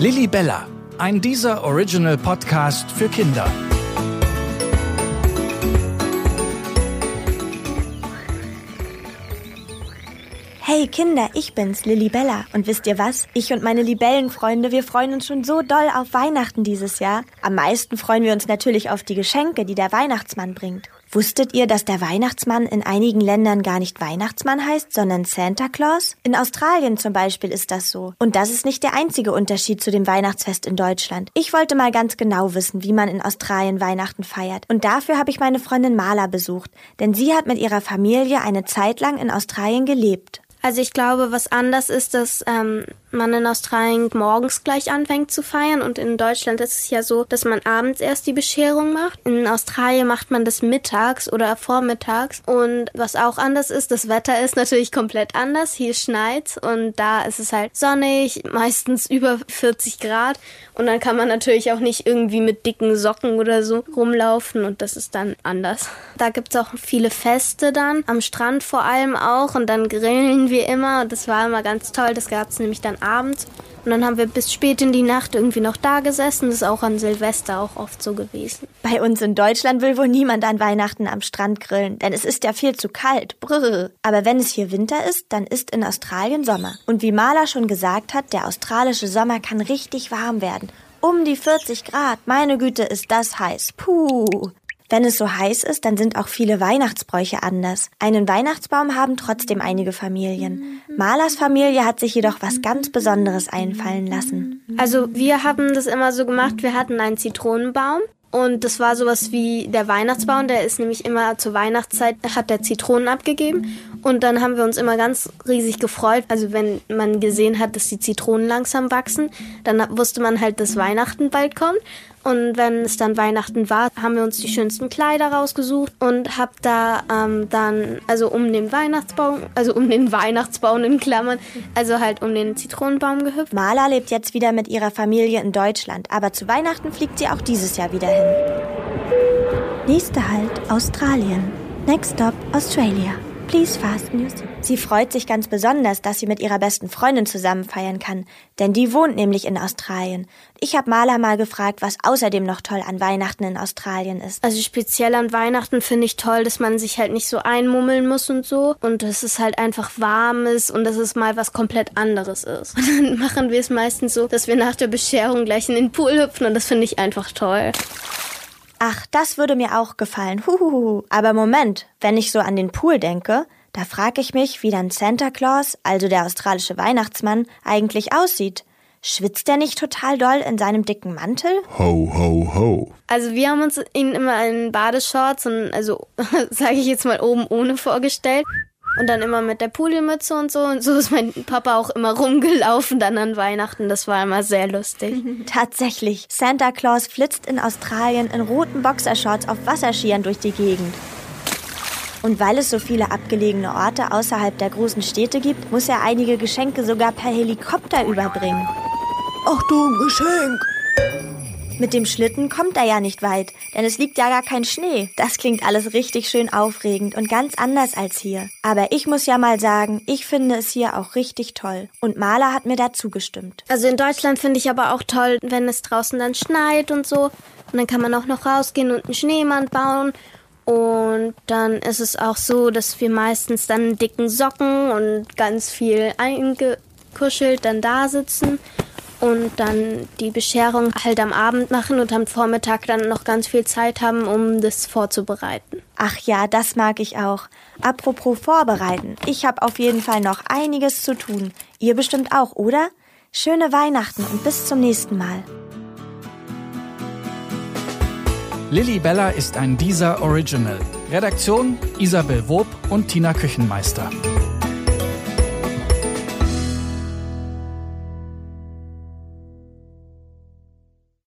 Lilly Bella, ein dieser Original Podcast für Kinder. Hey Kinder, ich bin's, Lilly Bella. Und wisst ihr was? Ich und meine Libellenfreunde, wir freuen uns schon so doll auf Weihnachten dieses Jahr. Am meisten freuen wir uns natürlich auf die Geschenke, die der Weihnachtsmann bringt. Wusstet ihr, dass der Weihnachtsmann in einigen Ländern gar nicht Weihnachtsmann heißt, sondern Santa Claus? In Australien zum Beispiel ist das so. Und das ist nicht der einzige Unterschied zu dem Weihnachtsfest in Deutschland. Ich wollte mal ganz genau wissen, wie man in Australien Weihnachten feiert. Und dafür habe ich meine Freundin Marla besucht, denn sie hat mit ihrer Familie eine Zeit lang in Australien gelebt. Also ich glaube, was anders ist, dass ähm, man in Australien morgens gleich anfängt zu feiern und in Deutschland ist es ja so, dass man abends erst die Bescherung macht. In Australien macht man das mittags oder vormittags und was auch anders ist, das Wetter ist natürlich komplett anders. Hier schneit's und da ist es halt sonnig, meistens über 40 Grad und dann kann man natürlich auch nicht irgendwie mit dicken Socken oder so rumlaufen und das ist dann anders. Da gibt's auch viele Feste dann, am Strand vor allem auch und dann grillen wir immer und das war immer ganz toll. Das gab's nämlich dann abends. Und dann haben wir bis spät in die Nacht irgendwie noch da gesessen. Das ist auch an Silvester auch oft so gewesen. Bei uns in Deutschland will wohl niemand an Weihnachten am Strand grillen, denn es ist ja viel zu kalt. Brrr. Aber wenn es hier Winter ist, dann ist in Australien Sommer. Und wie Maler schon gesagt hat, der australische Sommer kann richtig warm werden. Um die 40 Grad. Meine Güte, ist das heiß. Puh. Wenn es so heiß ist, dann sind auch viele Weihnachtsbräuche anders. Einen Weihnachtsbaum haben trotzdem einige Familien. Malers Familie hat sich jedoch was ganz Besonderes einfallen lassen. Also wir haben das immer so gemacht, wir hatten einen Zitronenbaum und das war sowas wie der Weihnachtsbaum, der ist nämlich immer zur Weihnachtszeit, hat der Zitronen abgegeben. Und dann haben wir uns immer ganz riesig gefreut. Also wenn man gesehen hat, dass die Zitronen langsam wachsen, dann wusste man halt, dass Weihnachten bald kommt. Und wenn es dann Weihnachten war, haben wir uns die schönsten Kleider rausgesucht und hab da ähm, dann, also um den Weihnachtsbaum, also um den Weihnachtsbaum in Klammern, also halt um den Zitronenbaum gehüpft. Marla lebt jetzt wieder mit ihrer Familie in Deutschland, aber zu Weihnachten fliegt sie auch dieses Jahr wieder hin. Nächster Halt Australien. Next stop Australia. Please fasten your Sie freut sich ganz besonders, dass sie mit ihrer besten Freundin zusammen feiern kann, denn die wohnt nämlich in Australien. Ich habe Maler mal gefragt, was außerdem noch toll an Weihnachten in Australien ist. Also speziell an Weihnachten finde ich toll, dass man sich halt nicht so einmummeln muss und so und dass es halt einfach warm ist und dass es mal was komplett anderes ist. Und dann machen wir es meistens so, dass wir nach der Bescherung gleich in den Pool hüpfen und das finde ich einfach toll. Ach, das würde mir auch gefallen. Huhuhu. Aber Moment, wenn ich so an den Pool denke, da frage ich mich, wie dann Santa Claus, also der australische Weihnachtsmann, eigentlich aussieht. Schwitzt der nicht total doll in seinem dicken Mantel? Ho, ho, ho. Also wir haben uns ihn immer in Badeshorts und also sage ich jetzt mal oben ohne vorgestellt. Und dann immer mit der Pudelmütze und so. Und so ist mein Papa auch immer rumgelaufen dann an Weihnachten. Das war immer sehr lustig. Tatsächlich. Santa Claus flitzt in Australien in roten Boxershorts auf Wasserskiern durch die Gegend. Und weil es so viele abgelegene Orte außerhalb der großen Städte gibt, muss er einige Geschenke sogar per Helikopter überbringen. Ach du, ein Geschenk. Mit dem Schlitten kommt er ja nicht weit, denn es liegt ja gar kein Schnee. Das klingt alles richtig schön aufregend und ganz anders als hier. Aber ich muss ja mal sagen, ich finde es hier auch richtig toll. Und Maler hat mir dazu gestimmt. Also in Deutschland finde ich aber auch toll, wenn es draußen dann schneit und so. Und dann kann man auch noch rausgehen und einen Schneemann bauen. Und dann ist es auch so, dass wir meistens dann dicken Socken und ganz viel eingekuschelt dann da sitzen und dann die Bescherung halt am Abend machen und am Vormittag dann noch ganz viel Zeit haben, um das vorzubereiten. Ach ja, das mag ich auch. Apropos vorbereiten. Ich habe auf jeden Fall noch einiges zu tun. Ihr bestimmt auch, oder? Schöne Weihnachten und bis zum nächsten Mal. Lilly Bella ist ein dieser Original. Redaktion Isabel Wob und Tina Küchenmeister.